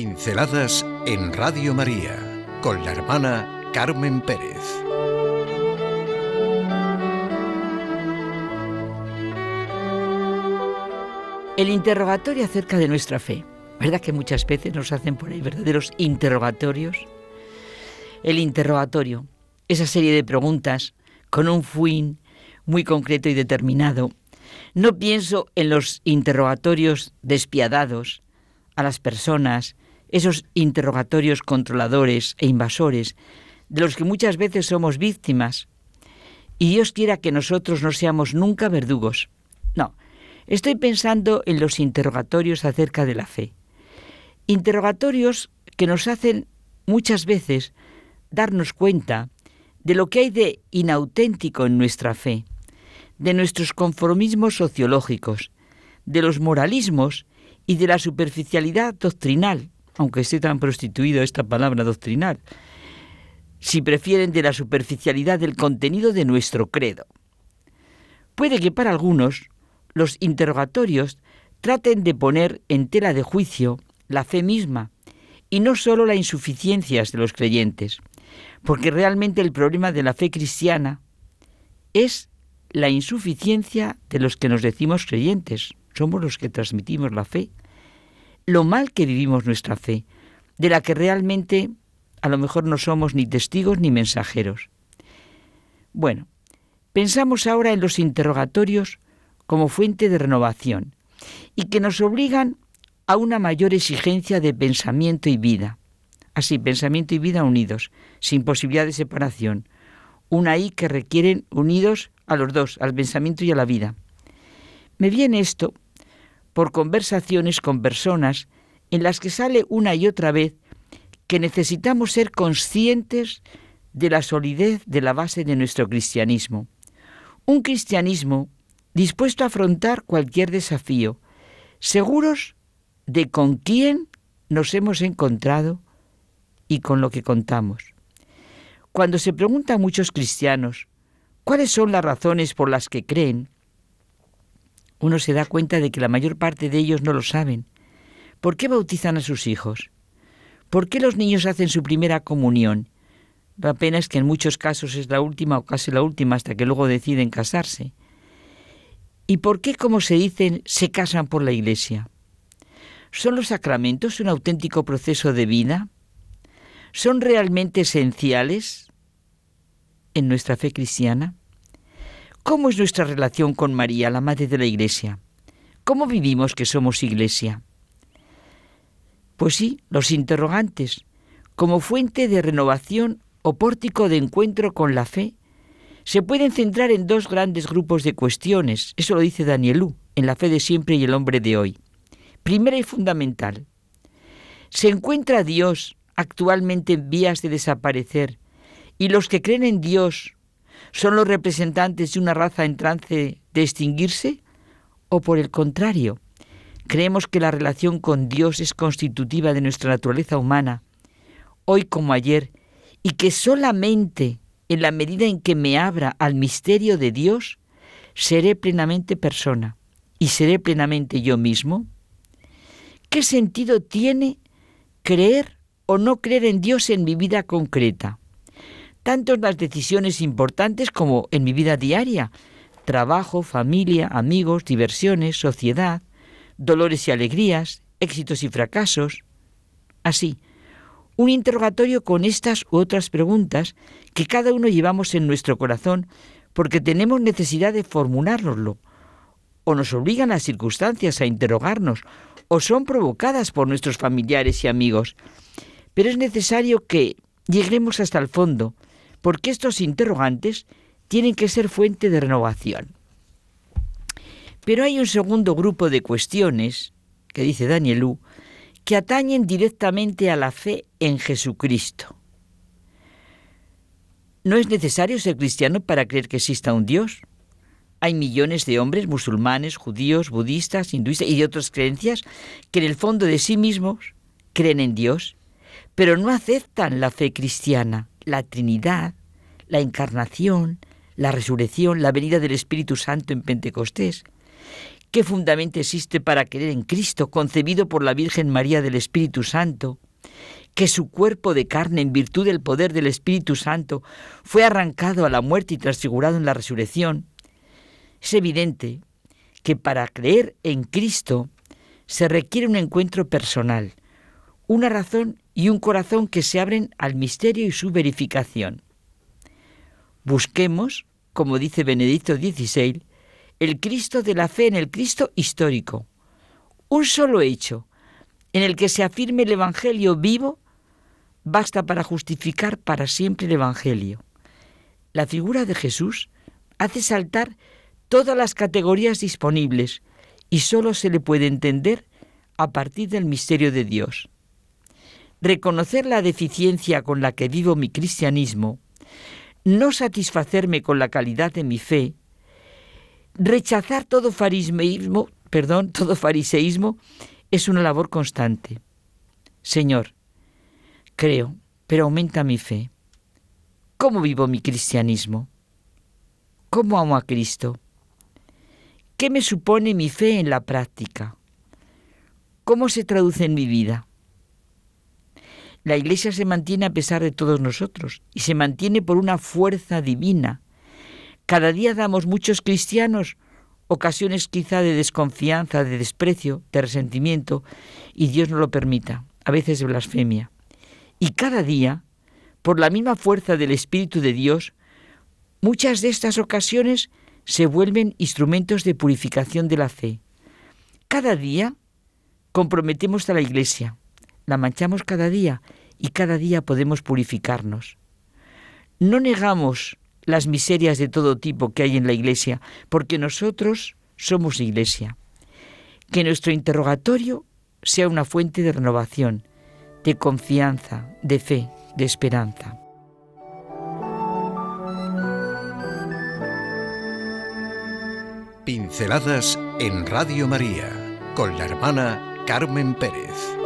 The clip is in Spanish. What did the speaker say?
Pinceladas en Radio María con la hermana Carmen Pérez. El interrogatorio acerca de nuestra fe. ¿Verdad que muchas veces nos hacen por ahí verdaderos interrogatorios? El interrogatorio, esa serie de preguntas con un fin muy concreto y determinado. No pienso en los interrogatorios despiadados a las personas, esos interrogatorios controladores e invasores, de los que muchas veces somos víctimas. Y Dios quiera que nosotros no seamos nunca verdugos. No, estoy pensando en los interrogatorios acerca de la fe. Interrogatorios que nos hacen muchas veces darnos cuenta de lo que hay de inauténtico en nuestra fe, de nuestros conformismos sociológicos, de los moralismos y de la superficialidad doctrinal, aunque esté tan prostituido esta palabra doctrinal, si prefieren de la superficialidad del contenido de nuestro credo. Puede que para algunos los interrogatorios traten de poner en tela de juicio la fe misma y no sólo las insuficiencias de los creyentes, porque realmente el problema de la fe cristiana es la insuficiencia de los que nos decimos creyentes, somos los que transmitimos la fe, lo mal que vivimos nuestra fe, de la que realmente a lo mejor no somos ni testigos ni mensajeros. Bueno, pensamos ahora en los interrogatorios como fuente de renovación y que nos obligan a una mayor exigencia de pensamiento y vida. Así, pensamiento y vida unidos, sin posibilidad de separación. Una I que requieren unidos a los dos, al pensamiento y a la vida. Me viene esto por conversaciones con personas en las que sale una y otra vez que necesitamos ser conscientes de la solidez de la base de nuestro cristianismo. Un cristianismo dispuesto a afrontar cualquier desafío, seguros de con quién nos hemos encontrado y con lo que contamos. Cuando se pregunta a muchos cristianos cuáles son las razones por las que creen, uno se da cuenta de que la mayor parte de ellos no lo saben. ¿Por qué bautizan a sus hijos? ¿Por qué los niños hacen su primera comunión? Apenas que en muchos casos es la última o casi la última hasta que luego deciden casarse. ¿Y por qué, como se dicen, se casan por la iglesia? ¿Son los sacramentos un auténtico proceso de vida? ¿Son realmente esenciales en nuestra fe cristiana? ¿Cómo es nuestra relación con María, la Madre de la Iglesia? ¿Cómo vivimos que somos Iglesia? Pues sí, los interrogantes, como fuente de renovación o pórtico de encuentro con la fe, se pueden centrar en dos grandes grupos de cuestiones, eso lo dice Danielú, en la fe de siempre y el hombre de hoy. Primera y fundamental, ¿se encuentra Dios actualmente en vías de desaparecer y los que creen en Dios ¿Son los representantes de una raza en trance de extinguirse? ¿O por el contrario, creemos que la relación con Dios es constitutiva de nuestra naturaleza humana, hoy como ayer, y que solamente en la medida en que me abra al misterio de Dios, seré plenamente persona y seré plenamente yo mismo? ¿Qué sentido tiene creer o no creer en Dios en mi vida concreta? Tanto en las decisiones importantes como en mi vida diaria, trabajo, familia, amigos, diversiones, sociedad, dolores y alegrías, éxitos y fracasos. Así, un interrogatorio con estas u otras preguntas que cada uno llevamos en nuestro corazón porque tenemos necesidad de formulárnoslo, o nos obligan las circunstancias a interrogarnos, o son provocadas por nuestros familiares y amigos. Pero es necesario que lleguemos hasta el fondo, porque estos interrogantes tienen que ser fuente de renovación. Pero hay un segundo grupo de cuestiones, que dice Danielú, que atañen directamente a la fe en Jesucristo. No es necesario ser cristiano para creer que exista un Dios. Hay millones de hombres musulmanes, judíos, budistas, hinduistas y de otras creencias que en el fondo de sí mismos creen en Dios, pero no aceptan la fe cristiana la Trinidad, la encarnación, la resurrección, la venida del Espíritu Santo en Pentecostés. ¿Qué fundamento existe para creer en Cristo, concebido por la Virgen María del Espíritu Santo? Que su cuerpo de carne, en virtud del poder del Espíritu Santo, fue arrancado a la muerte y transfigurado en la resurrección. Es evidente que para creer en Cristo se requiere un encuentro personal, una razón y un corazón que se abren al misterio y su verificación. Busquemos, como dice Benedicto XVI, el Cristo de la fe en el Cristo histórico. Un solo hecho en el que se afirme el Evangelio vivo basta para justificar para siempre el Evangelio. La figura de Jesús hace saltar todas las categorías disponibles y solo se le puede entender a partir del misterio de Dios. Reconocer la deficiencia con la que vivo mi cristianismo, no satisfacerme con la calidad de mi fe, Rechazar todo fariseísmo, perdón, todo fariseísmo es una labor constante. Señor, creo, pero aumenta mi fe. ¿Cómo vivo mi cristianismo? ¿Cómo amo a Cristo? ¿Qué me supone mi fe en la práctica? ¿Cómo se traduce en mi vida? La Iglesia se mantiene a pesar de todos nosotros y se mantiene por una fuerza divina cada día damos muchos cristianos ocasiones quizá de desconfianza, de desprecio, de resentimiento, y Dios no lo permita, a veces de blasfemia. Y cada día, por la misma fuerza del Espíritu de Dios, muchas de estas ocasiones se vuelven instrumentos de purificación de la fe. Cada día comprometemos a la Iglesia, la manchamos cada día y cada día podemos purificarnos. No negamos las miserias de todo tipo que hay en la Iglesia, porque nosotros somos Iglesia. Que nuestro interrogatorio sea una fuente de renovación, de confianza, de fe, de esperanza. Pinceladas en Radio María con la hermana Carmen Pérez.